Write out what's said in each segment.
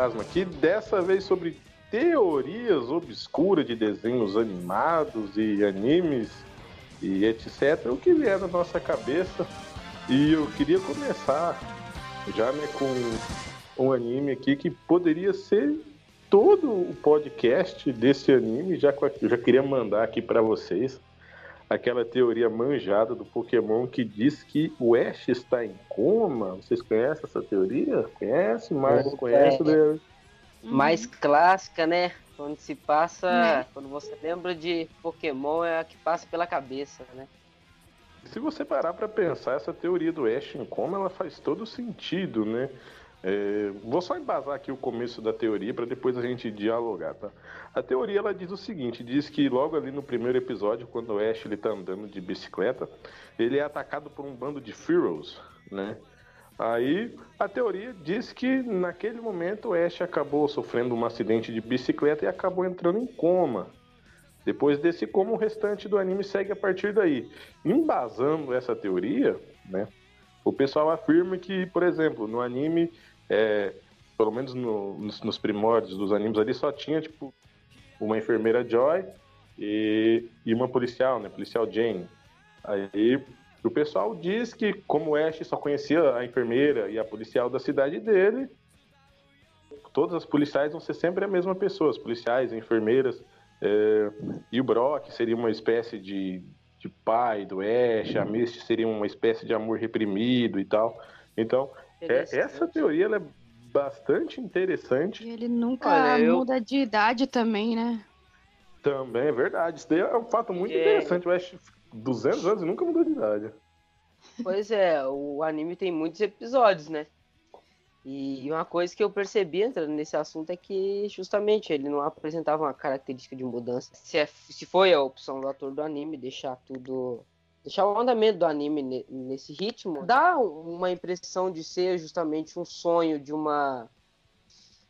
Fantasma aqui, dessa vez sobre teorias obscuras de desenhos animados e animes e etc. O que vier na nossa cabeça. E eu queria começar já né, com um anime aqui que poderia ser todo o podcast desse anime, já já queria mandar aqui para vocês aquela teoria manjada do Pokémon que diz que o Ash está em coma. Vocês conhecem essa teoria? Conhece? Marcos conhece? É, mais clássica, né? Quando se passa, né? quando você lembra de Pokémon, é a que passa pela cabeça, né? Se você parar para pensar, essa teoria do Ash em coma, ela faz todo sentido, né? É, vou só embasar aqui o começo da teoria para depois a gente dialogar, tá? A teoria ela diz o seguinte, diz que logo ali no primeiro episódio, quando o Ash ele tá andando de bicicleta, ele é atacado por um bando de Fearows, né? Aí a teoria diz que naquele momento o Ash acabou sofrendo um acidente de bicicleta e acabou entrando em coma. Depois desse coma, o restante do anime segue a partir daí. Embasando essa teoria, né? O pessoal afirma que, por exemplo, no anime é, pelo menos no, nos, nos, primórdios dos animes ali, só tinha, tipo, uma enfermeira Joy e, e uma policial, né? Policial Jane. Aí o pessoal diz que, como o Ash só conhecia a enfermeira e a policial da cidade dele, todas as policiais vão ser sempre a mesma pessoa, as policiais, enfermeiras. É, e o Brock seria uma espécie de, de pai do Ash, a Misty seria uma espécie de amor reprimido e tal. Então, é, essa teoria é bastante interessante. E ele nunca Olha, muda eu... de idade também, né? Também é verdade. Isso daí é um fato muito é... interessante. O Ash, 200 anos e nunca mudou de idade. Pois é, o anime tem muitos episódios, né? E uma coisa que eu percebi entrando nesse assunto é que justamente ele não apresentava uma característica de mudança. Se, é, se foi a opção do ator do anime deixar tudo deixar o andamento do anime nesse ritmo, dá uma impressão de ser justamente um sonho de uma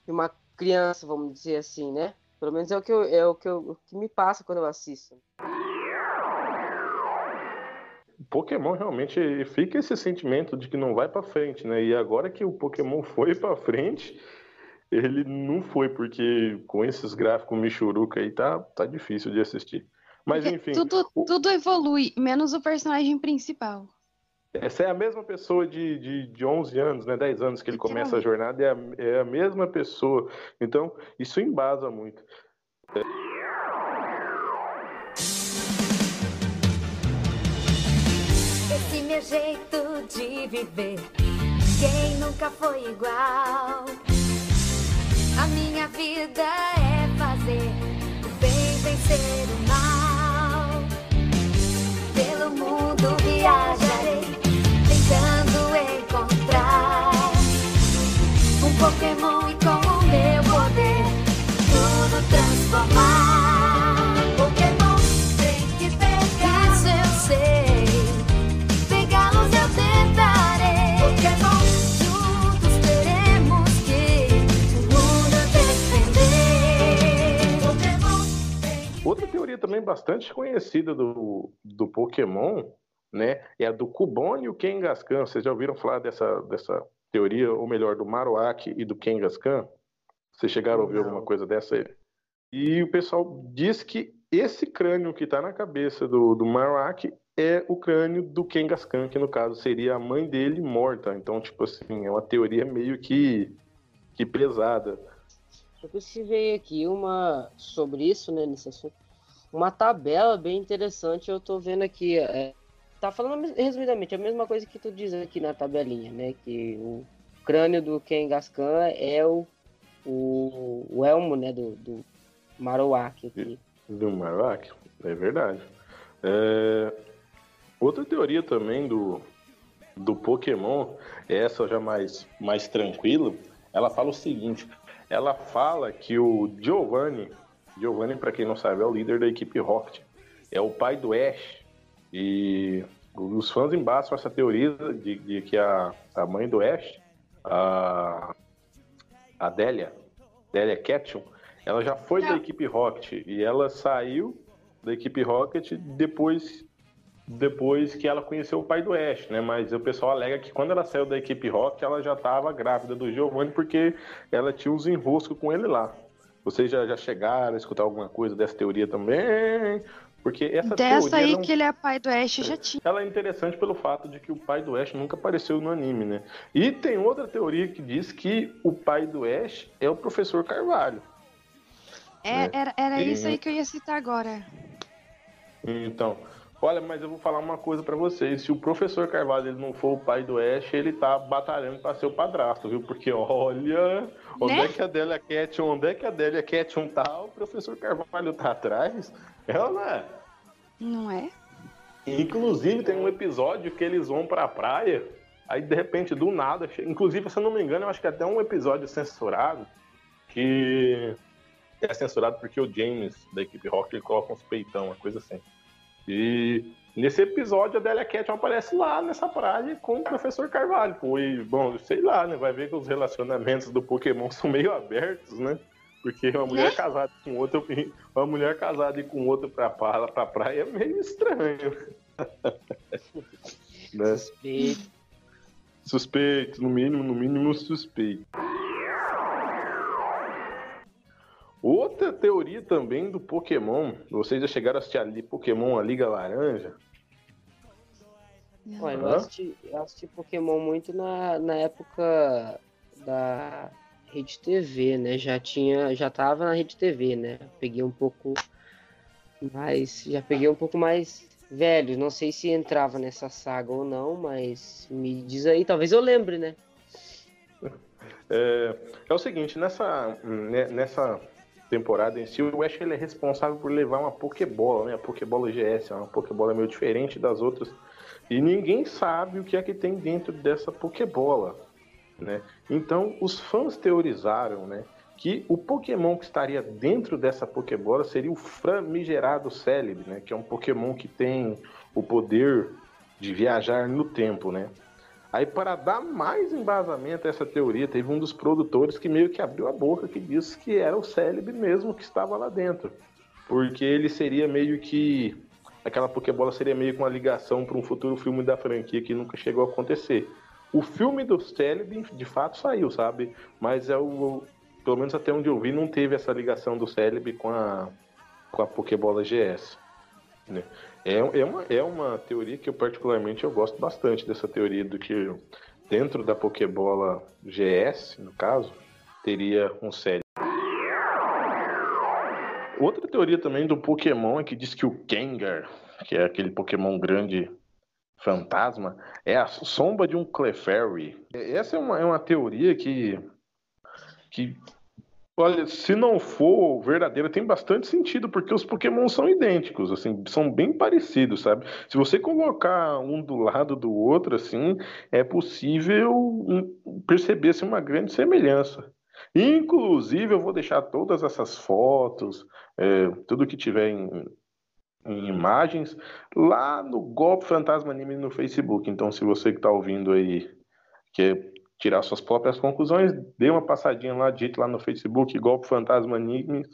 de uma criança, vamos dizer assim, né? Pelo menos é o que, eu, é o que, eu, o que me passa quando eu assisto. Pokémon realmente fica esse sentimento de que não vai para frente, né? E agora que o Pokémon foi para frente, ele não foi porque com esses gráficos Michuruca aí tá tá difícil de assistir. Mas enfim. Tudo, o... tudo evolui, menos o personagem principal. Essa é a mesma pessoa de, de, de 11 anos, né? 10 anos que ele começa a jornada, é a, é a mesma pessoa. Então, isso embasa muito. Esse meu jeito de viver, quem nunca foi igual? A minha vida é fazer o bem vencer o mal mundo viajarei, tentando encontrar um Pokémon e com o meu poder tudo transformar. Também bastante conhecida do, do Pokémon, né, é a do Cubone e o Kangaskhan. Vocês já ouviram falar dessa, dessa teoria, ou melhor, do Marowak e do Kangaskhan? Vocês chegaram a ouvir Não. alguma coisa dessa aí? E o pessoal diz que esse crânio que está na cabeça do, do Marowak é o crânio do Kangaskhan, que no caso seria a mãe dele morta. Então, tipo assim, é uma teoria meio que, que pesada. Eu pesquisei aqui uma sobre isso, né, nesse assunto uma tabela bem interessante. Eu tô vendo aqui. É, tá falando resumidamente a mesma coisa que tu diz aqui na tabelinha, né? Que o crânio do Ken Gascan é o, o, o elmo, né? Do, do Marowak aqui. Do Marowak, é verdade. É... Outra teoria também do, do Pokémon, essa já mais, mais tranquila, ela fala o seguinte: ela fala que o Giovanni Giovanni, para quem não sabe, é o líder da equipe Rocket. É o pai do Ash. E os fãs embaçam essa teoria de, de que a, a mãe do Ash, a, a Delia, Delia Ketchum, ela já foi da equipe Rocket e ela saiu da equipe Rocket depois depois que ela conheceu o pai do Ash, né? Mas o pessoal alega que quando ela saiu da equipe Rock, ela já estava grávida do Giovanni porque ela tinha uns enroscos com ele lá. Vocês já, já chegaram a escutar alguma coisa dessa teoria também? Porque essa Dessa aí não- que ele é pai do Ash já tinha. ela é interessante pelo fato de que o pai do Ash nunca apareceu no anime, né? E tem outra teoria que diz que o pai do Ash é o professor Carvalho. É, né? era era E- isso aí que eu ia citar agora. Então, olha, mas eu vou falar uma coisa pra vocês. Se o professor Carvalho ele não for o pai do Ash, ele tá batalhando pra ser o padrasto, viu? Porque olha, onde Né? é que a Delia Cat, onde é que a Delia Cat tá, o professor Carvalho tá atrás. Ela não é. Não é? Inclusive, tem um episódio que eles vão pra praia, aí de repente, do nada, inclusive, se eu não me engano, eu acho que é até um episódio censurado, que é censurado porque o James, da equipe Rock, ele coloca uns peitão, uma coisa assim. E nesse episódio, a Delia Cat aparece lá nessa praia com o professor Carvalho. E, bom, sei lá, né? Vai ver que os relacionamentos do Pokémon são meio abertos, né? Porque uma mulher Né? casada com outra, uma mulher casada e com outra pra, pra, pra praia é meio estranho. né? Suspeito. Suspeito, no mínimo, no mínimo suspeito. Outra teoria também do Pokémon, vocês já chegaram a assistir ali Pokémon a Liga Laranja? Olha, eu assisti, eu assisti Pokémon muito na, na época da Rede TV, né? Já tinha, já tava na Rede TV, né? Peguei um pouco mais, já peguei um pouco mais velho. Não sei se entrava nessa saga ou não, mas me diz aí, talvez eu lembre, né? É, é o seguinte, nessa, né, nessa temporada em si, o Ash ele é responsável por levar uma Pokébola, né? A Pokébola GS, é uma Pokébola meio diferente das outras. E ninguém sabe o que é que tem dentro dessa Pokébola, né? Então, os fãs teorizaram, né? Que o Pokémon que estaria dentro dessa Pokébola seria o Framigerado Celebi, né? Que é um Pokémon que tem o poder de viajar no tempo, né? Aí, para dar mais embasamento a essa teoria, teve um dos produtores que meio que abriu a boca que disse que era o Celebi mesmo que estava lá dentro. Porque ele seria meio que. Aquela Pokébola seria meio que uma ligação para um futuro filme da franquia que nunca chegou a acontecer. O filme do Celebi, de fato, saiu, sabe? Mas é o. Pelo menos até onde eu vi, não teve essa ligação do Celebi com a, com a Pokébola GS. Né? É, é, uma, é uma teoria que eu particularmente eu gosto bastante dessa teoria do que dentro da Pokébola GS, no caso, teria um Celebi. Outra teoria também do Pokémon é que diz que o Gengar, que é aquele Pokémon grande fantasma, é a sombra de um Clefairy. Essa é uma, é uma teoria que, que, olha, se não for verdadeira, tem bastante sentido, porque os Pokémon são idênticos, assim, são bem parecidos, sabe? Se você colocar um do lado do outro, assim, é possível hum, perceber assim, uma grande semelhança. Inclusive, eu vou deixar todas essas fotos, é, tudo que tiver em, em imagens, lá no Golpe Fantasma Anime no Facebook. Então, se você que está ouvindo aí quer tirar suas próprias conclusões, dê uma passadinha lá, digite lá no Facebook Golpe Fantasma Animes,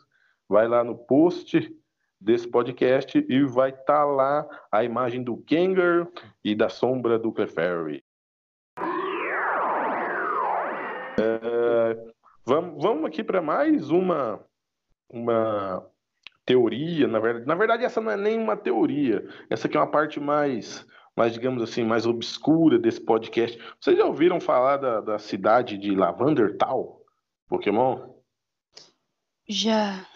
vai lá no post desse podcast e vai estar lá a imagem do Gengar e da sombra do Clefairy. É, Vamos, vamos aqui para mais uma, uma teoria, na verdade. Na verdade, essa não é nem uma teoria. Essa aqui é uma parte mais, mais digamos assim, mais obscura desse podcast. Vocês já ouviram falar da, da cidade de Lavandertal, Pokémon? Já.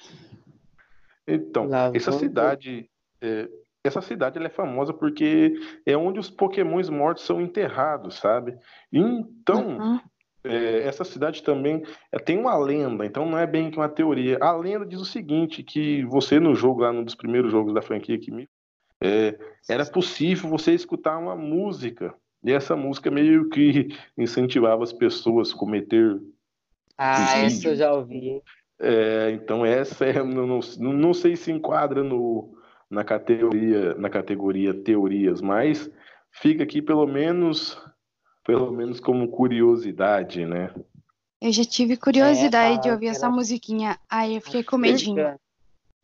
Então, essa cidade, é, essa cidade ela é famosa porque é onde os Pokémons mortos são enterrados, sabe? Então, Uhum. É, essa cidade também é, tem uma lenda, então não é bem que uma teoria. A lenda diz o seguinte, que você no jogo, lá num dos primeiros jogos da franquia que me é, era possível você escutar uma música, e essa música meio que incentivava as pessoas a cometer. Ah, essa eu já ouvi, é, então essa é, não, não, não sei se enquadra no, na, categoria, na categoria teorias, mas fica aqui pelo menos, pelo menos como curiosidade, né? Eu já tive curiosidade É, de ouvir era- essa musiquinha. Aí eu fiquei com medinho.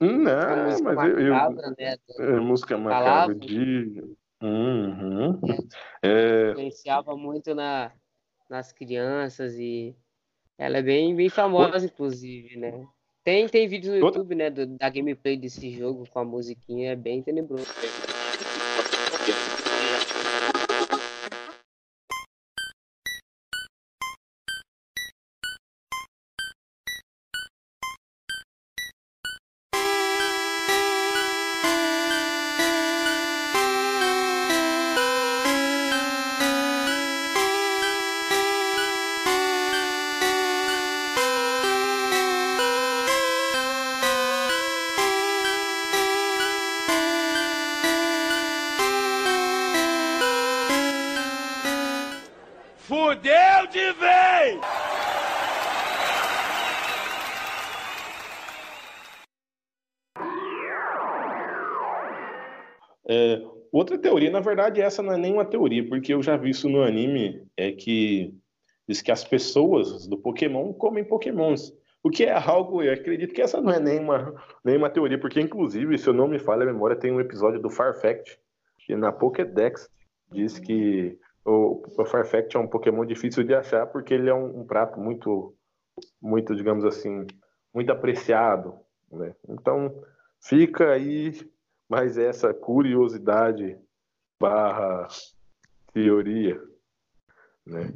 Não, música mas eu, eu- macabra, né? é, música macabra de Uhum. É, influenciava muito na, nas crianças e ela é bem, bem famosa, inclusive, né? Tem, tem vídeo no YouTube, né, do, da gameplay desse jogo com a musiquinha, é bem tenebroso. Teoria, na verdade, essa não é nenhuma teoria, porque eu já vi isso no anime, é que diz que as pessoas do Pokémon comem Pokémons. O que é algo, eu acredito que essa não é nenhuma, nenhuma teoria, porque inclusive, se eu não me falha a memória, tem um episódio do Farfetch, que na Pokédex diz que o, o Farfetch é um Pokémon difícil de achar, porque ele é um, um prato muito, muito, digamos assim, muito apreciado. Né? Então, fica aí mas essa curiosidade barra teoria, né?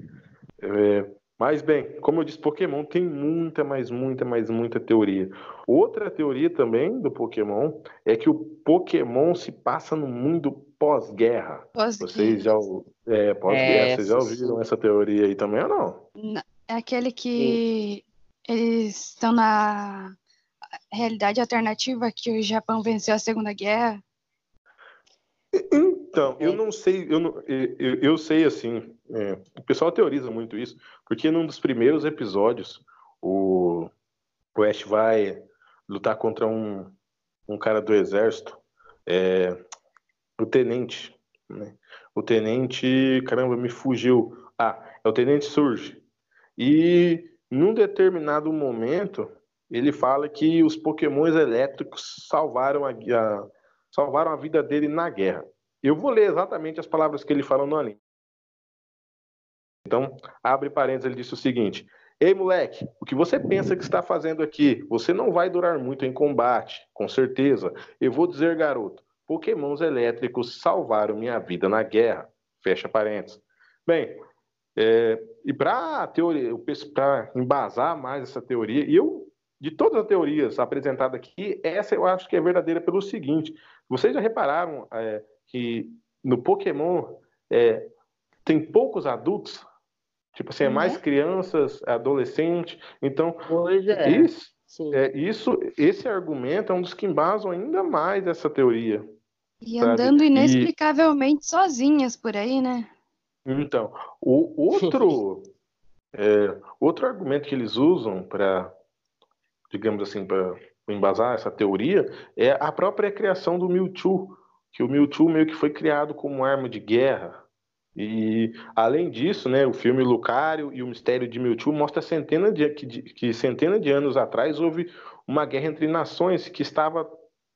É, mas bem, como eu disse, Pokémon tem muita, mais muita, mais muita teoria. Outra teoria também do Pokémon é que o Pokémon se passa no mundo pós-guerra. Pós vocês já, é, pós-guerra, é, vocês já ouviram essa teoria aí também ou não? É aquele que Sim. eles estão na realidade alternativa que o Japão venceu a Segunda Guerra? Então, eu não sei, eu, não, eu, eu sei assim, é, o pessoal teoriza muito isso, porque num dos primeiros episódios, o, o Ash vai lutar contra um, um cara do exército, é, o tenente, né? O tenente, caramba, me fugiu. Ah, é o tenente Surge. E num determinado momento, ele fala que os pokémons elétricos salvaram a, a, salvaram a vida dele na guerra. Eu vou ler exatamente as palavras que ele fala no anime. Então, abre parênteses, ele disse o seguinte: Ei, moleque, o que você pensa que está fazendo aqui? Você não vai durar muito em combate, com certeza. Eu vou dizer, garoto, pokémons elétricos salvaram minha vida na guerra. Fecha parênteses. Bem, é, e para embasar mais essa teoria, e eu de todas as teorias apresentadas aqui, essa eu acho que é verdadeira pelo seguinte: vocês já repararam é, que no Pokémon é, tem poucos adultos? Tipo assim, é mais uhum. crianças, adolescentes. Então, pois é. Isso, é, isso, esse argumento é um dos que embasam ainda mais essa teoria. E sabe? andando inexplicavelmente e... sozinhas por aí, né? Então, o outro, é, outro argumento que eles usam para digamos assim, para embasar essa teoria, é a própria criação do Mewtwo, que o Mewtwo meio que foi criado como arma de guerra. E além disso, né, o filme Lucario e o Mistério de Mewtwo mostra centena de, que, que centenas de anos atrás houve uma guerra entre nações que estava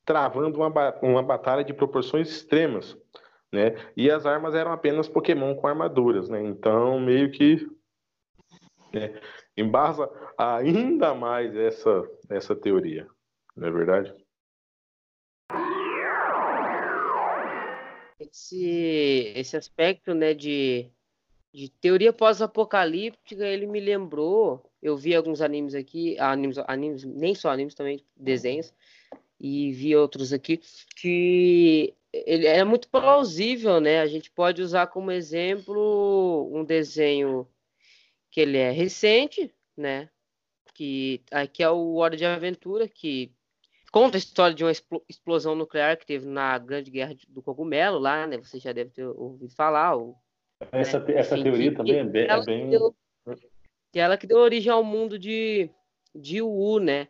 travando uma, uma batalha de proporções extremas, né? E as armas eram apenas Pokémon com armaduras, né? Então meio que né, embasa ainda mais essa, essa teoria, não é verdade? Esse, esse aspecto né, de, de teoria pós-apocalíptica, ele me lembrou. Eu vi alguns animes aqui, animes, animes, nem só animes, também desenhos, e vi outros aqui, que ele é muito plausível, né? A gente pode usar como exemplo um desenho que ele é recente, né? Que aqui é o Hora de Aventura, que conta a história de uma explosão nuclear que teve na Grande Guerra do Cogumelo, lá, né? Você já deve ter ouvido falar. Ou, essa, né? essa Enfim, teoria também é bem. É bem... Deu, que ela que deu origem ao mundo de, de Wu, né?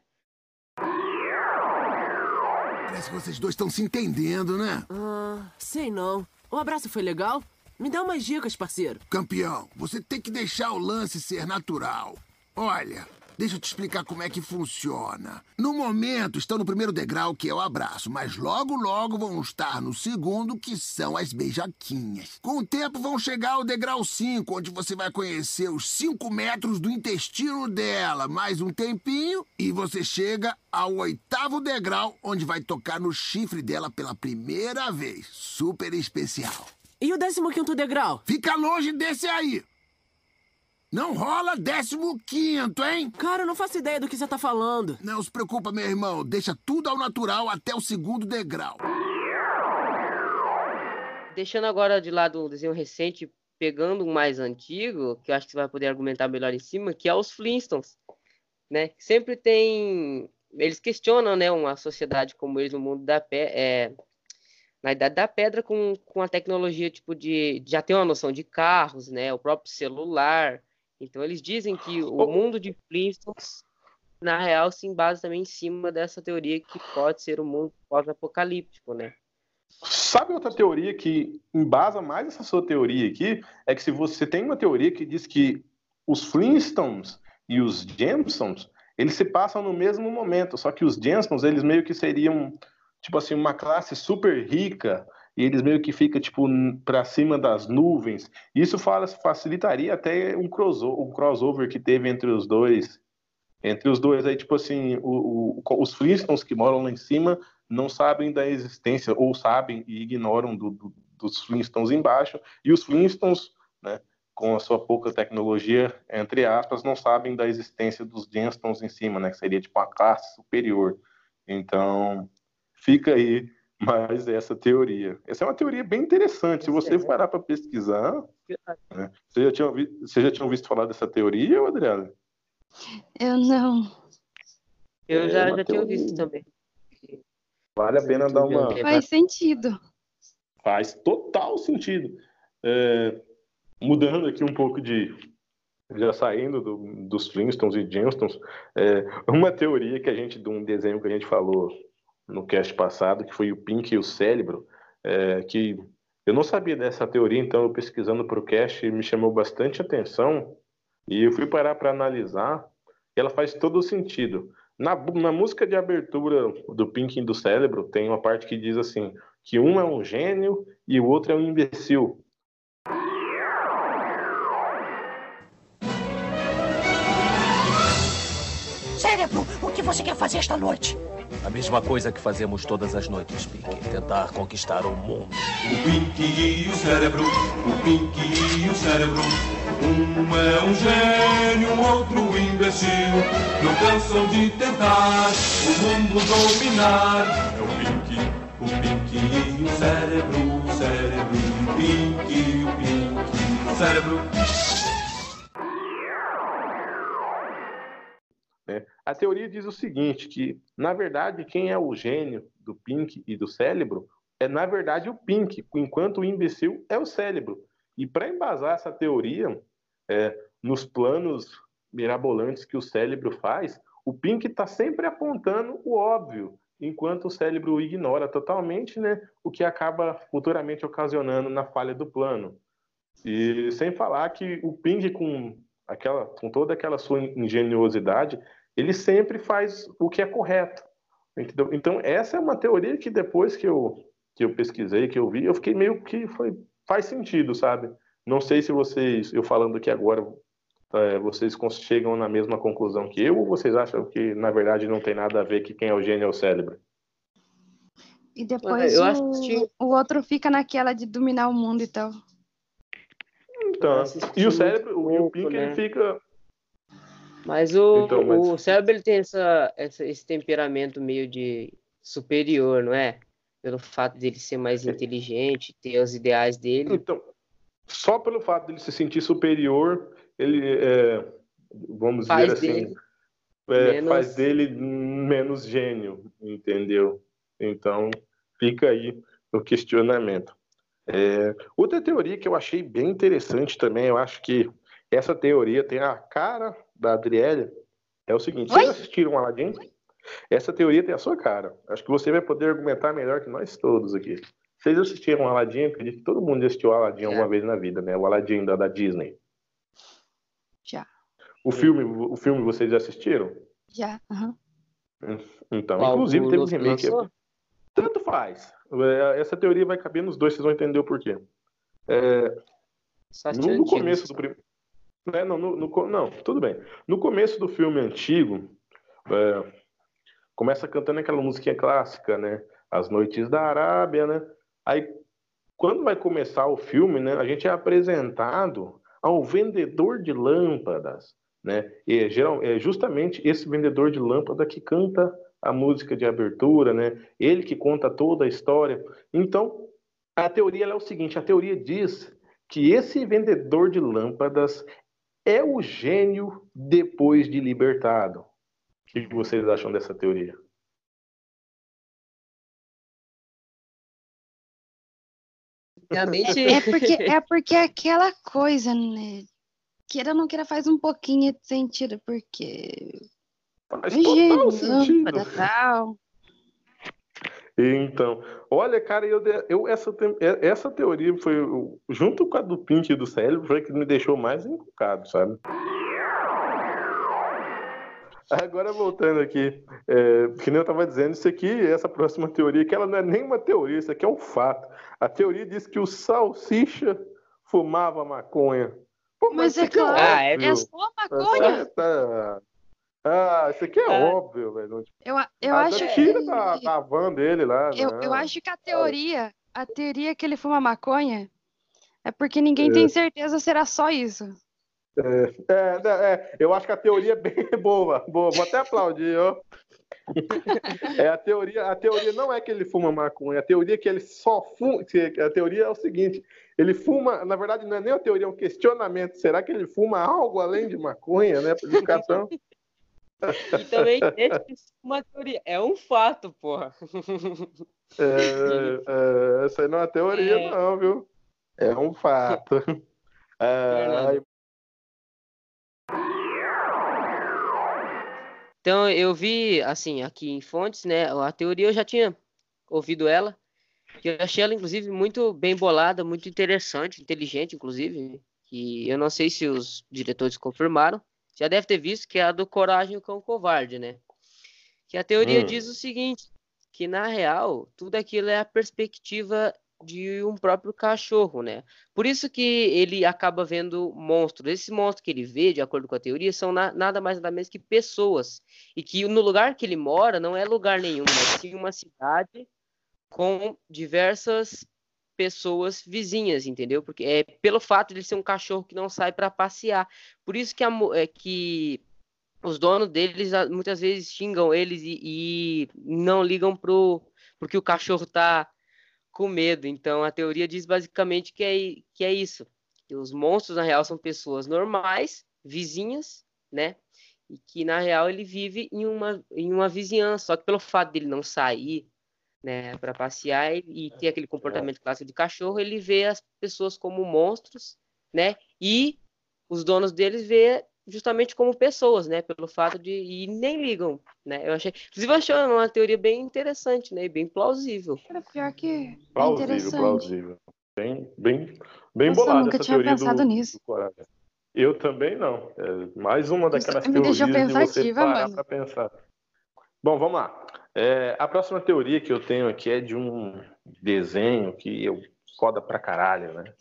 Parece que vocês dois estão se entendendo, né? Ah, sei não. O abraço foi legal? Me dá umas dicas, parceiro. Campeão, você tem que deixar o lance ser natural. Olha, Deixa eu te explicar como é que funciona. No momento, estão no primeiro degrau, que é o abraço, mas logo, logo vão estar no segundo, que são as beijaquinhas. Com o tempo, vão chegar ao degrau 5, onde você vai conhecer os 5 metros do intestino dela. Mais um tempinho, e você chega ao oitavo degrau, onde vai tocar no chifre dela pela primeira vez. Super especial. E o 15 degrau? Fica longe desse aí! Não rola décimo quinto, hein? Cara, eu não faço ideia do que você tá falando. Não se preocupa, meu irmão. Deixa tudo ao natural até o segundo degrau. Deixando agora de lado um desenho recente, pegando um mais antigo, que eu acho que você vai poder argumentar melhor em cima, que é os Flintstones, né? Sempre tem... Eles questionam, né, uma sociedade como eles no mundo da pé, é, na idade da pedra com, com a tecnologia tipo de já ter uma noção de carros, né, o próprio celular, então eles dizem que o mundo de Flintstones, na real, se embasa também em cima dessa teoria que pode ser o um mundo pós-apocalíptico, né? Sabe outra teoria que embasa mais essa sua teoria aqui? É que se você tem uma teoria que diz que os Flintstones e os Jetsons, eles se passam no mesmo momento, só que os Jetsons, eles meio que seriam, tipo assim, uma classe super rica, e eles meio que ficam tipo para cima das nuvens. Isso fala, facilitaria até um crossover, um crossover que teve entre os dois, entre os dois aí tipo assim, o, o, os Flintstones que moram lá em cima não sabem da existência ou sabem e ignoram do, do, dos Flintstones embaixo e os Flintstones, né, com a sua pouca tecnologia, entre aspas, não sabem da existência dos Jetsons em cima, né, que seria tipo uma classe superior. Então, fica aí mais essa teoria. Essa é uma teoria bem interessante. Se você parar para pesquisar. Né? Você, já tinha ouvido, você já tinha ouvido falar dessa teoria, Adriana? Eu não. Eu é já, já tinha visto também. Vale a pena dar uma. Faz sentido. Faz total sentido. É, mudando aqui um pouco de. Já saindo do, dos Flintstones e Gemstones, é, uma teoria que a gente, de um desenho que a gente falou no cast passado, que foi o Pink e o cérebro, é, que eu não sabia dessa teoria, então eu pesquisando para o cast me chamou bastante atenção e eu fui parar para analisar e ela faz todo sentido. Na, na música de abertura do Pink e do cérebro tem uma parte que diz assim que um é um gênio e o outro é um imbecil. Você quer fazer esta noite? A mesma coisa que fazemos todas as noites, Pink. Tentar conquistar o mundo. O Pink e o cérebro, o Pink e o cérebro. Um é um gênio, o outro um imbecil. Não cansam de tentar o mundo dominar. É o Pink, o Pink e o cérebro, o cérebro. O Pink, o Pink, o cérebro. Né? A teoria diz o seguinte, que na verdade quem é o gênio do Pink e do cérebro é na verdade o Pink, enquanto o imbecil é o cérebro. E para embasar essa teoria, é, nos planos mirabolantes que o cérebro faz, o Pink está sempre apontando o óbvio, enquanto o cérebro ignora totalmente né, o que acaba futuramente ocasionando na falha do plano. E sem falar que o Pink, com aquela, com toda aquela sua ingeniosidade, ele sempre faz o que é correto. Entendeu? Então, essa é uma teoria que depois que eu, que eu pesquisei, que eu vi, eu fiquei meio que foi, faz sentido, sabe? Não sei se vocês, eu falando aqui agora, é, vocês chegam na mesma conclusão que eu, ou vocês acham que, na verdade, não tem nada a ver que quem é o gênio é o cérebro? E depois o, que... o outro fica naquela de dominar o mundo e tal. Então, e o cérebro, pouco, o Pink, né? ele fica. Mas o, então, mas... o cérebro ele tem essa, essa, esse temperamento meio de superior, não é? Pelo fato dele ser mais inteligente, ter os ideais dele. Então, só pelo fato dele se sentir superior, ele, é, vamos faz dizer assim, é, menos... faz dele menos gênio, entendeu? Então, fica aí o questionamento. É, outra teoria que eu achei bem interessante também, eu acho que essa teoria tem a cara da Adriele, é o seguinte: Oi? vocês assistiram Aladdin? Essa teoria tem a sua cara. Acho que você vai poder argumentar melhor que nós todos aqui. Vocês assistiram Aladdin? Acredito que todo mundo assistiu Aladdin alguma vez na vida, né? O Aladdin da, da Disney. Já. O filme, o filme vocês já assistiram? Já, aham. Então, Qual, inclusive teve um remake. lançou? Tanto faz. É, Essa teoria vai caber nos dois, vocês vão entender o porquê. É, no, no começo do primeiro. não, no- no não, tudo bem. No começo do filme antigo, é, começa cantando aquela musiquinha clássica, né? As Noites da Arábia, né? Aí, quando vai começar o filme, né? A gente é apresentado ao vendedor de lâmpadas, né? E é, geral, é justamente esse vendedor de lâmpada que canta a música de abertura, né? Ele que conta toda a história. Então, a teoria é o seguinte: a teoria diz que esse vendedor de lâmpadas é o gênio depois de libertado. O que vocês acham dessa teoria? Realmente, É porque, é porque é aquela coisa, né? Queira ou não queira, faz um pouquinho de sentido, porque. Faz total sentido. Então, olha, cara, eu, eu essa, te- essa teoria foi, junto com a do Pink e do cérebro, foi a que me deixou mais encucado, sabe? Agora, voltando aqui, é, que nem eu estava dizendo, isso aqui, essa próxima teoria, que ela não é nem uma teoria, isso aqui é um fato. A teoria diz que o Salsicha fumava maconha. Pô, Mas isso é aqui claro, Ah, é. É só maconha. Tá- Ah, isso aqui é Ah. óbvio, velho. Eu, a- eu Ah, acho Tira que. da, da van dele lá. Eu, não. eu acho que a teoria, a teoria que ele fuma maconha é porque ninguém É. tem certeza se era só isso. É, né, é, eu acho que a teoria é bem boa, boa. Vou até aplaudir, ó. É, a, teoria, a teoria não é que ele fuma maconha, a teoria é que ele só fuma. A teoria é o seguinte: ele fuma, na verdade, não é nem uma teoria, é um questionamento. Será que ele fuma algo além de maconha, né? Purificação? e também uma teoria. É um fato, porra. É, é, essa aí não é teoria, É. não, viu? É um fato. É. Então, eu vi, assim, aqui em fontes, né? A teoria eu já tinha ouvido ela. que Eu achei ela, inclusive, muito bem bolada, muito interessante, inteligente, inclusive. Que eu não sei se os diretores confirmaram. Já deve ter visto que é a do Coragem o Cão Covarde, né? Que a teoria Hum. diz o seguinte, que na real, tudo aquilo é a perspectiva de um próprio cachorro, né? Por isso que ele acaba vendo monstros. Esse monstro que ele vê, de acordo com a teoria, são na- nada mais nada menos que pessoas. E que no lugar que ele mora não é lugar nenhum, mas sim uma cidade com diversas pessoas vizinhas, entendeu? Porque é pelo fato de ele ser um cachorro que não sai para passear. Por isso que, a é que os donos deles muitas vezes xingam eles e, e não ligam pro porque o cachorro tá com medo. Então a teoria diz basicamente que é, que é isso. Que os monstros, na real, são pessoas normais, vizinhas, né? E que na real ele vive em uma, em uma vizinhança. Só que pelo fato dele não sair, né, para passear e, e ter aquele comportamento clássico de cachorro, ele vê as pessoas como monstros, né? E os donos deles vê justamente como pessoas, né? Pelo fato de e nem ligam, né? Eu achei, inclusive eu achei uma teoria bem interessante, né? E bem plausível. Era pior que é Plausível, interessante. plausível. Bem, bem, bem Nossa, eu bolada nunca essa tinha teoria pensado do, nisso. do. Eu também não. É mais uma daquelas me teorias deixou de você parar mano. para pensar. Bom, vamos lá. É, a próxima teoria que eu tenho aqui é de um desenho que eu foda pra caralho, né?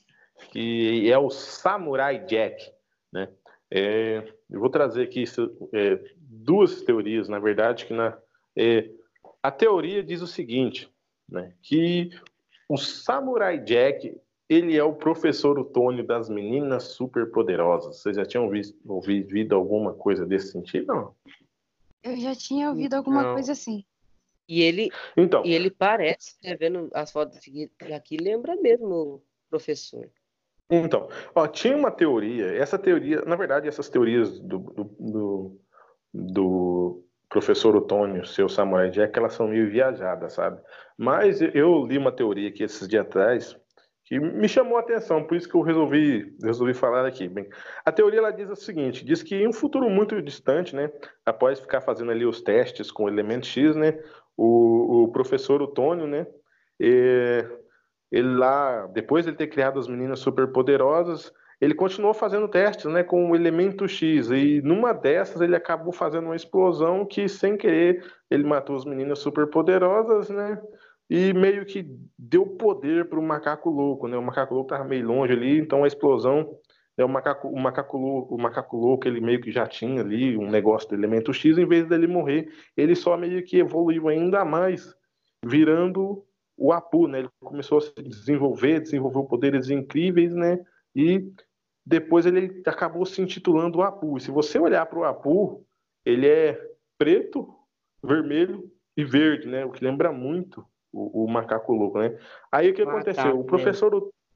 Que é o Samurai Jack, né? É, eu vou trazer aqui isso, é, duas teorias, na verdade, que na, é, a teoria diz o seguinte, né? Que o Samurai Jack ele é o professor Otônio das meninas superpoderosas. Vocês já tinham visto, ouvido alguma coisa desse sentido? Não. Eu já tinha ouvido alguma Não. coisa assim. E ele Então, e ele parece, né, vendo as fotos aqui, lembra mesmo o professor. Então, ó, tinha uma teoria, essa teoria, na verdade, essas teorias do, do, do, professor Otônio, seu Samurai Jack, elas são meio viajadas, sabe? Mas eu li uma teoria aqui esses dias atrás que me chamou a atenção, por isso que eu resolvi, resolvi falar aqui. Bem, a teoria ela diz o seguinte, diz que em um futuro muito distante, né, após ficar fazendo ali os testes com o elemento X, né, o, o professor Otônio, né, eh, ele lá, depois de ter criado as meninas superpoderosas, ele continuou fazendo testes né, com o elemento X, e numa dessas ele acabou fazendo uma explosão que, sem querer, ele matou as meninas superpoderosas, né? E meio que deu poder para o macaco louco, né? O macaco louco estava meio longe ali, então a explosão é o macaco, o macaco louco, o macaco louco, ele meio que já tinha ali um negócio do elemento X, em vez dele morrer, ele só meio que evoluiu ainda mais, virando o Apu, né? Ele começou a se desenvolver, desenvolveu poderes incríveis, né? E depois ele acabou se intitulando o Apu. E se você olhar para o Apu, ele é preto, vermelho e verde, né? O que lembra muito o, o macaco louco, né? Aí o que macaco, aconteceu? O professor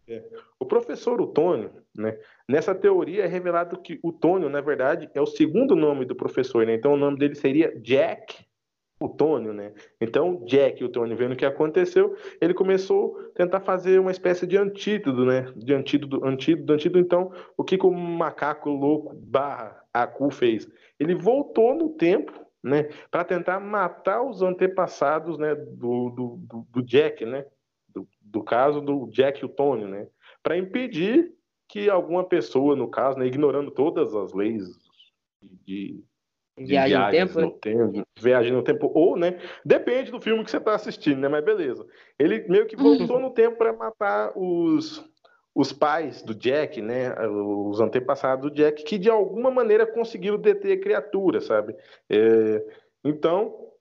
é. O professor Otônio, né, nessa teoria é revelado que o Tônio, na verdade, é o segundo nome do professor, né? Então o nome dele seria Jack Otônio, né? Então Jack Otônio, vendo o que aconteceu, ele começou a tentar fazer uma espécie de antídoto, né? De antídoto, antídoto, antídoto. Então, o que, que o macaco louco barra Aku fez? Ele voltou no tempo, né? Para tentar matar os antepassados, né? Do, do, do, do Jack, né? do caso do Jack Utônio, né? Para impedir que alguma pessoa, no caso, né, ignorando todas as leis de, de viagem no tempo, no tempo, viagem no tempo, ou, né? Depende do filme que você está assistindo, né? Mas beleza. Ele meio que voltou no tempo para matar os os pais do Jack, né, os antepassados do Jack, que de alguma maneira conseguiram deter a criatura, sabe? É, então,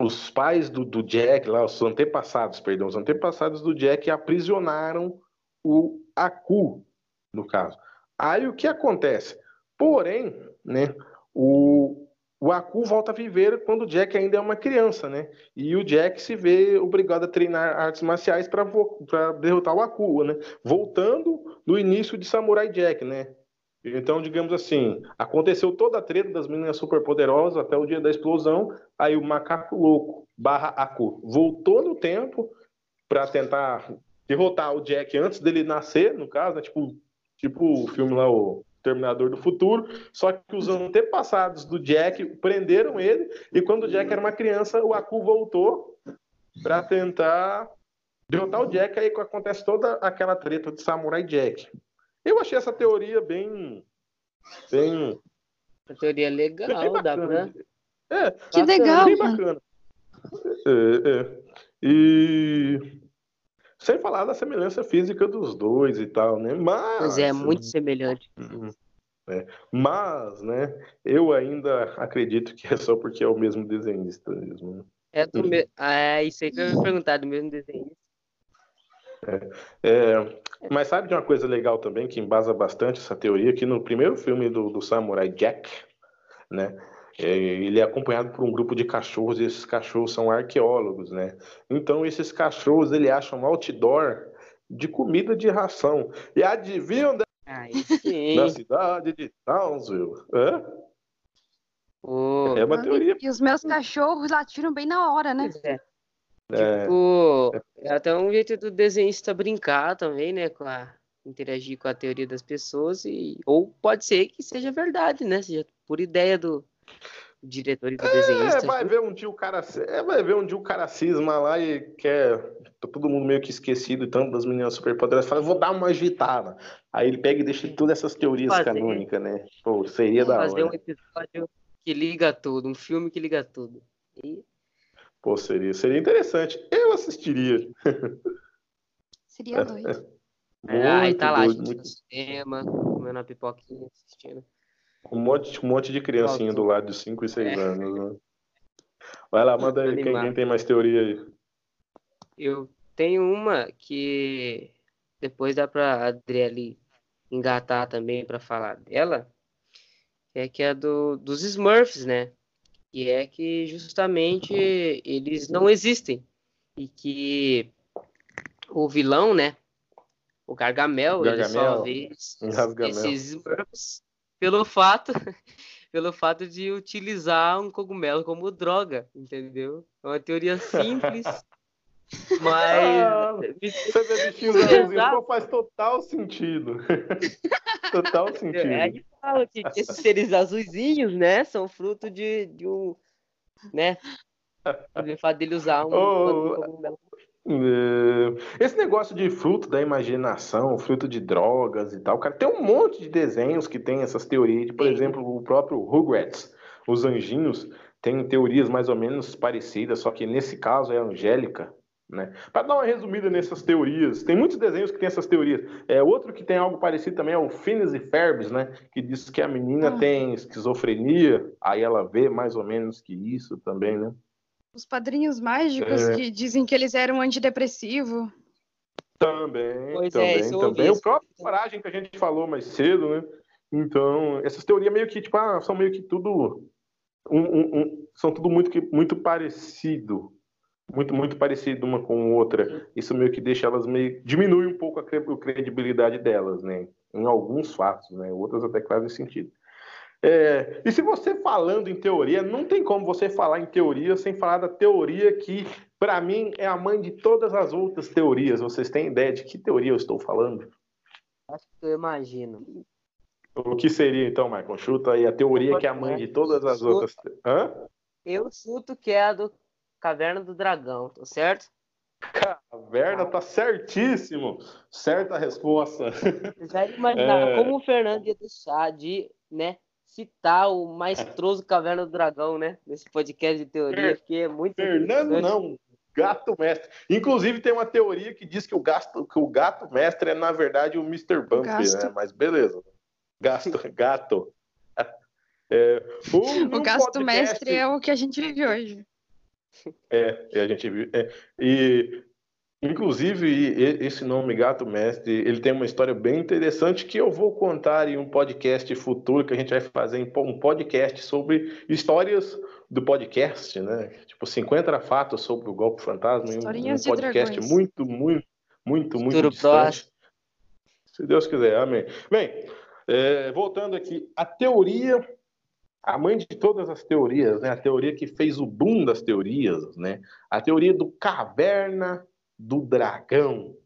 os pais do, do, Jack, lá, os antepassados, perdão, os antepassados do Jack aprisionaram o Aku, no caso. Aí o que acontece? Porém, né, o, o Aku volta a viver quando o Jack ainda é uma criança, né? E o Jack se vê obrigado a treinar artes marciais para derrotar o Aku, né? Voltando no início de Samurai Jack, né? Então, digamos assim, aconteceu toda a treta das meninas superpoderosas até o dia da explosão, aí o macaco louco barra Aku voltou no tempo para tentar derrotar o Jack antes dele nascer, no caso, né? tipo, tipo o filme lá, o Terminador do Futuro, só que os antepassados do Jack prenderam ele, e quando o Jack era uma criança, o Aku voltou para tentar derrotar o Jack, aí acontece toda aquela treta de Samurai Jack. Eu achei essa teoria bem. bem. A teoria legal, bem dá pra. É, que legal. Bem bacana. É, é. E. Sem falar da semelhança física dos dois e tal, né? Mas. Mas é muito semelhante. Uhum. É. Mas, né, eu ainda acredito que é só porque é o mesmo desenhista mesmo. Né? É, do me... ah, é isso aí que eu ia perguntar, do mesmo desenhista. É, é, mas sabe de uma coisa legal também que embasa bastante essa teoria? Que no primeiro filme do, do Samurai Jack, né? É, ele é acompanhado por um grupo de cachorros e esses cachorros são arqueólogos, né? Então esses cachorros ele acham um outdoor de comida de ração. E adivinham da, na cidade de Townsville? É? Oh. É uma teoria. E os meus cachorros latiram bem na hora, né? É. Tipo, é até um jeito do desenhista brincar também, né? Com a, interagir com a teoria das pessoas. E, ou pode ser que seja verdade, né? Seja por ideia do, diretor e do é, desenhista. Vai ver um dia o cara, é, vai ver um dia o cara cisma lá e quer tá todo mundo meio que esquecido e tanto das meninas superpoderosas fala, vou dar uma agitada. Aí ele pega e deixa todas essas teorias fazer, canônicas, né? Pô, seria da hora. Fazer um episódio que liga tudo, um filme que liga tudo. E Pô, seria, seria interessante. Eu assistiria. Seria doido. É, aí tá lá, doido, gente muito... no cinema, comendo a pipoquinha, assistindo. Um monte, um monte de criancinha do lado de 5 e 6 é. anos. Né? Vai lá, manda aí, quem, quem tem mais teoria aí? Eu tenho uma que depois dá pra Adriele engatar também para falar dela, é que é do, dos Smurfs, né? que é que justamente eles não existem e que o vilão, né, o Gargamel, Gargamel ele só vê esses Smurfs pelo fato pelo fato de utilizar um cogumelo como droga, entendeu? É uma teoria simples, mas ah, você vê bichinhos azulzinhos, faz total sentido. total sentido. É, fala que esses seres azulzinhos, né, são fruto de, de um, né, o fato dele usar um, oh, É, Esse negócio de fruto da imaginação, fruto de drogas e tal, cara, tem um monte de desenhos que tem essas teorias. de, Por exemplo, o próprio Rugrats, os anjinhos, tem teorias mais ou menos parecidas, só que nesse caso é a Angélica, né? Para dar uma resumida nessas teorias, tem muitos desenhos que tem essas teorias. É outro que tem algo parecido também é o Phineas e Ferbs, né? Que diz que a menina Ah. tem esquizofrenia, aí ela vê mais ou menos que isso também, né? Os padrinhos mágicos É. que dizem que eles eram antidepressivo. Também, Pois é, também, isso ouvi também. O próprio coragem que a gente falou mais cedo, né? Então, essas teorias meio que, tipo, ah, são meio que tudo. um- um- um- são tudo muito, muito parecido. Muito, muito parecido uma com outra. Isso meio que deixa elas meio. diminui um pouco a cre- a credibilidade delas, né? Em alguns fatos, né? Outras até que fazem sentido. É, e se você falando em teoria, não tem como você falar em teoria sem falar da teoria que, para mim, é a mãe de todas as outras teorias. Vocês têm ideia de que teoria eu estou falando? Acho que eu imagino. O que seria, então, Michael? Chuta aí a teoria que é a mãe de todas as Chuta. outras. Hã? Eu chuto que é a do Caverna do Dragão, tá certo? Caverna tá certíssimo. Certa resposta. Já imaginaram É. como o Fernando ia deixar de, né, citar o maestroso Caverna do Dragão, né? Nesse podcast de teoria, Fer- porque é muito Fernando não, gato mestre. Inclusive tem uma teoria que diz que o, gasto, que o gato mestre é na verdade o Mr. Bump, né? Mas beleza. Gasto, gato. É, um- O gasto podcast- mestre é o que a gente vive hoje. É, a gente viu. é, e inclusive esse nome Gato Mestre, ele tem uma história bem interessante que eu vou contar em um podcast futuro que a gente vai fazer um podcast sobre histórias do podcast, né? Tipo 50 fatos sobre o golpe fantasma, em um- um Historinhas de podcast muito, muito, muito, muito Futuro distante. próximo. Se Deus quiser, amém. Bem, é, voltando aqui, a teoria, a mãe de todas as teorias, né? A teoria que fez o boom das teorias, né? A teoria do caverna do dragão,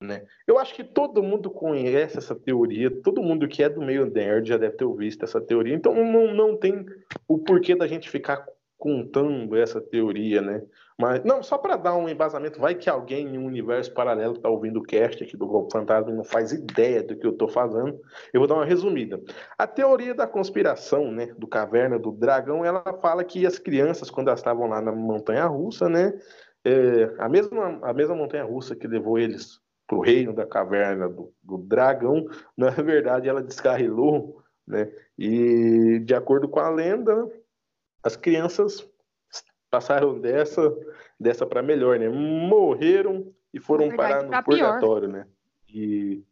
né? Eu acho que todo mundo conhece essa teoria, todo mundo que é do meio nerd já deve ter visto essa teoria, então não, não tem o porquê da gente ficar contando essa teoria, né? Mas, não, só para dar um embasamento, vai que alguém em um universo paralelo está ouvindo o cast aqui do Golpe Fantasma e não faz ideia do que eu estou fazendo. Eu vou dar uma resumida. A teoria da conspiração, né, do Caverna do Dragão, ela fala que as crianças, quando elas estavam lá na montanha russa, né, é, a, mesma, a mesma montanha russa que levou eles para o reino da caverna do, do dragão, na verdade ela descarrilou, né, e de acordo com a lenda, as crianças passaram dessa dessa para melhor, né? Morreram e foram verdade, parar no pior. purgatório, né? E,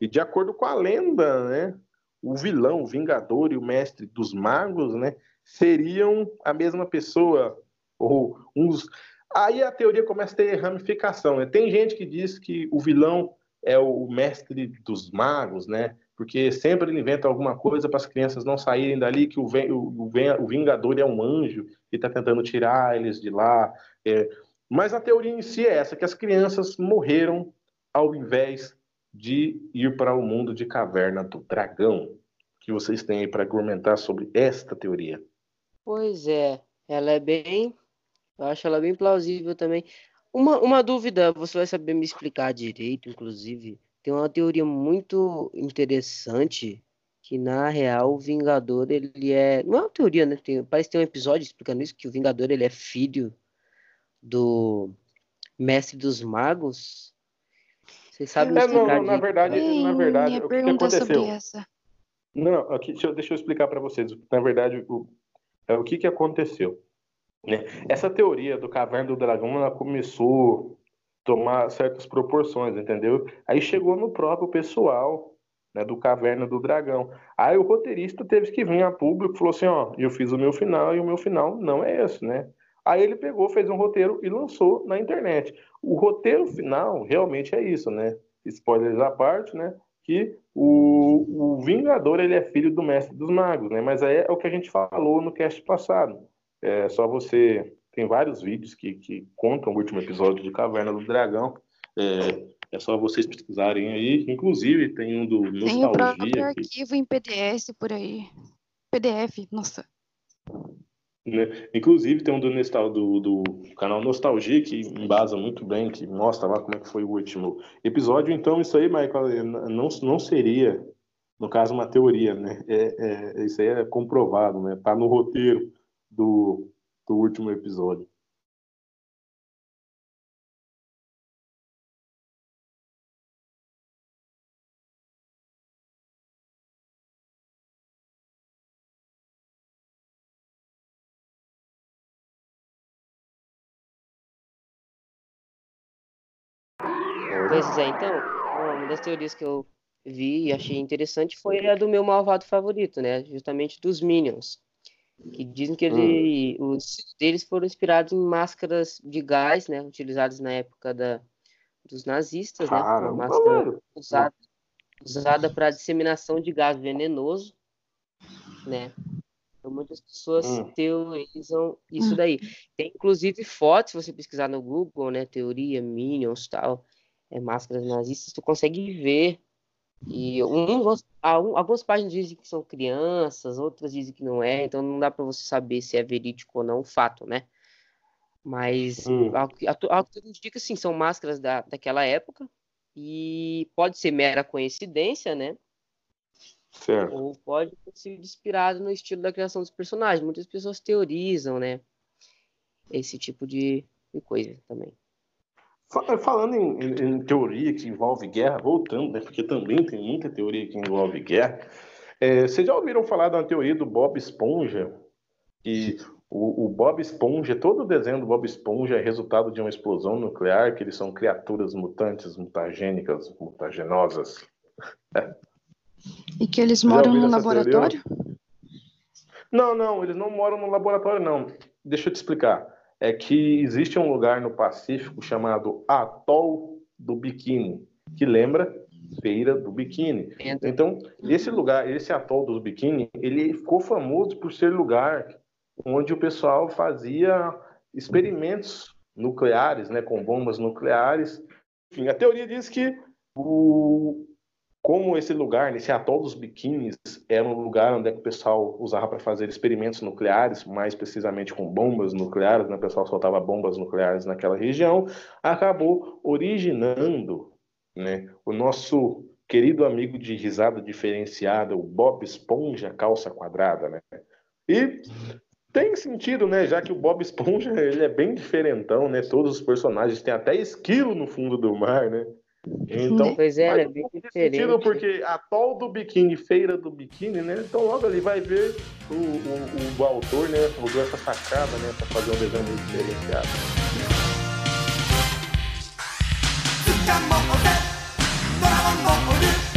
e de acordo com a lenda, né? O vilão, o Vingador e o Mestre dos Magos, né? Seriam a mesma pessoa ou uns. Aí a teoria começa a ter ramificação, né? Tem gente que diz que o vilão é o Mestre dos Magos, né? Porque sempre ele inventa alguma coisa para as crianças não saírem dali, que o, o, o Vingador é um anjo e está tentando tirar eles de lá. É, mas a teoria em si é essa, que as crianças morreram ao invés de ir para o mundo de caverna do dragão. O que vocês têm aí para argumentar sobre esta teoria? Pois é, ela é bem. Eu acho ela bem plausível também. Uma, uma dúvida, você vai saber me explicar direito, inclusive. Tem uma teoria muito interessante que, na real, o Vingador, ele é. Não é uma teoria, né? Tem, parece que tem um episódio explicando isso, que o Vingador, ele é filho do Mestre dos Magos. Vocês sabem me É, não, explicar não, na direito? verdade, Tem na verdade, o que, que sobre aconteceu? essa. Não, não, aqui, deixa, eu, deixa eu explicar para vocês. Na verdade, o, é, o que, que aconteceu? Né? Essa teoria do caverna do dragão ela começou a tomar certas proporções, entendeu? Aí chegou no próprio pessoal né, do caverna do dragão. Aí o roteirista teve que vir a público e falou assim: ó, eu fiz o meu final e o meu final não é esse, né? Aí ele pegou, fez um roteiro e lançou na internet. O roteiro final realmente é isso, né? Spoilers à parte, né? Que o, o Vingador ele é filho do Mestre dos Magos, né? Mas aí é o que a gente falou no cast passado. É só você. Tem vários vídeos que, que contam o último episódio de Caverna do Dragão. É, é só vocês pesquisarem aí. Inclusive, tem um do Tem o Nostalgia. que- arquivo em PDF por aí. PDF, nossa. Né? Inclusive tem um do, do, do, canal Nostalgia que embasa muito bem, que mostra lá como é que foi o último episódio. Então isso aí, Michael, não, não seria, no caso, uma teoria, né? É, é, isso aí é comprovado, né? Tá no roteiro do, do último episódio. Pois é, então, uma das teorias que eu vi e achei interessante foi a do meu malvado favorito, né? Justamente dos Minions. Que dizem que ele, hum. os deles foram inspirados em máscaras de gás, né? Utilizadas na época da, dos nazistas, né? Uma máscara usada, usada para disseminação de gás venenoso, né? Então, muitas pessoas hum. teorizam isso daí. Tem inclusive fotos, se você pesquisar no Google, né? Teoria, Minions tal é, máscaras nazistas, tu consegue ver. E um, algumas páginas dizem que são crianças, outras dizem que não é, então não dá para você saber se é verídico ou não o fato, né? Mas hum. algo, algo que indica, sim, são máscaras da, daquela época e pode ser mera coincidência, né? Certo. Ou pode ter sido inspirado no estilo da criação dos personagens. Muitas pessoas teorizam, né? Esse tipo de, de coisa também. Falando em, em, em, teoria que envolve guerra, voltando, né, porque também tem muita teoria que envolve guerra, é, vocês já ouviram falar da teoria do Bob Esponja? Que o, o, Bob Esponja, todo o desenho do Bob Esponja é resultado de uma explosão nuclear, que eles são criaturas mutantes, mutagênicas, mutagenosas. E que eles moram no laboratório? Teoria? Não, não, eles não moram no laboratório, não. Deixa eu te explicar é que existe um lugar no Pacífico chamado Atol do Biquíni, que lembra Feira do Biquíni. Então, esse lugar, esse atol do Biquíni, ele ficou famoso por ser lugar onde o pessoal fazia experimentos nucleares, né, com bombas nucleares. Enfim, a teoria diz que o, como esse lugar, esse atol dos biquínis, era um lugar onde é o pessoal usava para fazer experimentos nucleares, mais precisamente com bombas nucleares, né? o pessoal soltava bombas nucleares naquela região, acabou originando né, o nosso querido amigo de risada diferenciada, o Bob Esponja calça quadrada, né? E tem sentido, né? Já que o Bob Esponja ele é bem diferentão, né? Todos os personagens têm até esquilo no fundo do mar, né? Então, pois é, é bem diferente. Porque atol do biquíni, feira do biquíni, né? Então logo ali vai ver o, o, o autor, né? Usou essa sacada, né? Pra fazer um desenho diferenciado. Ball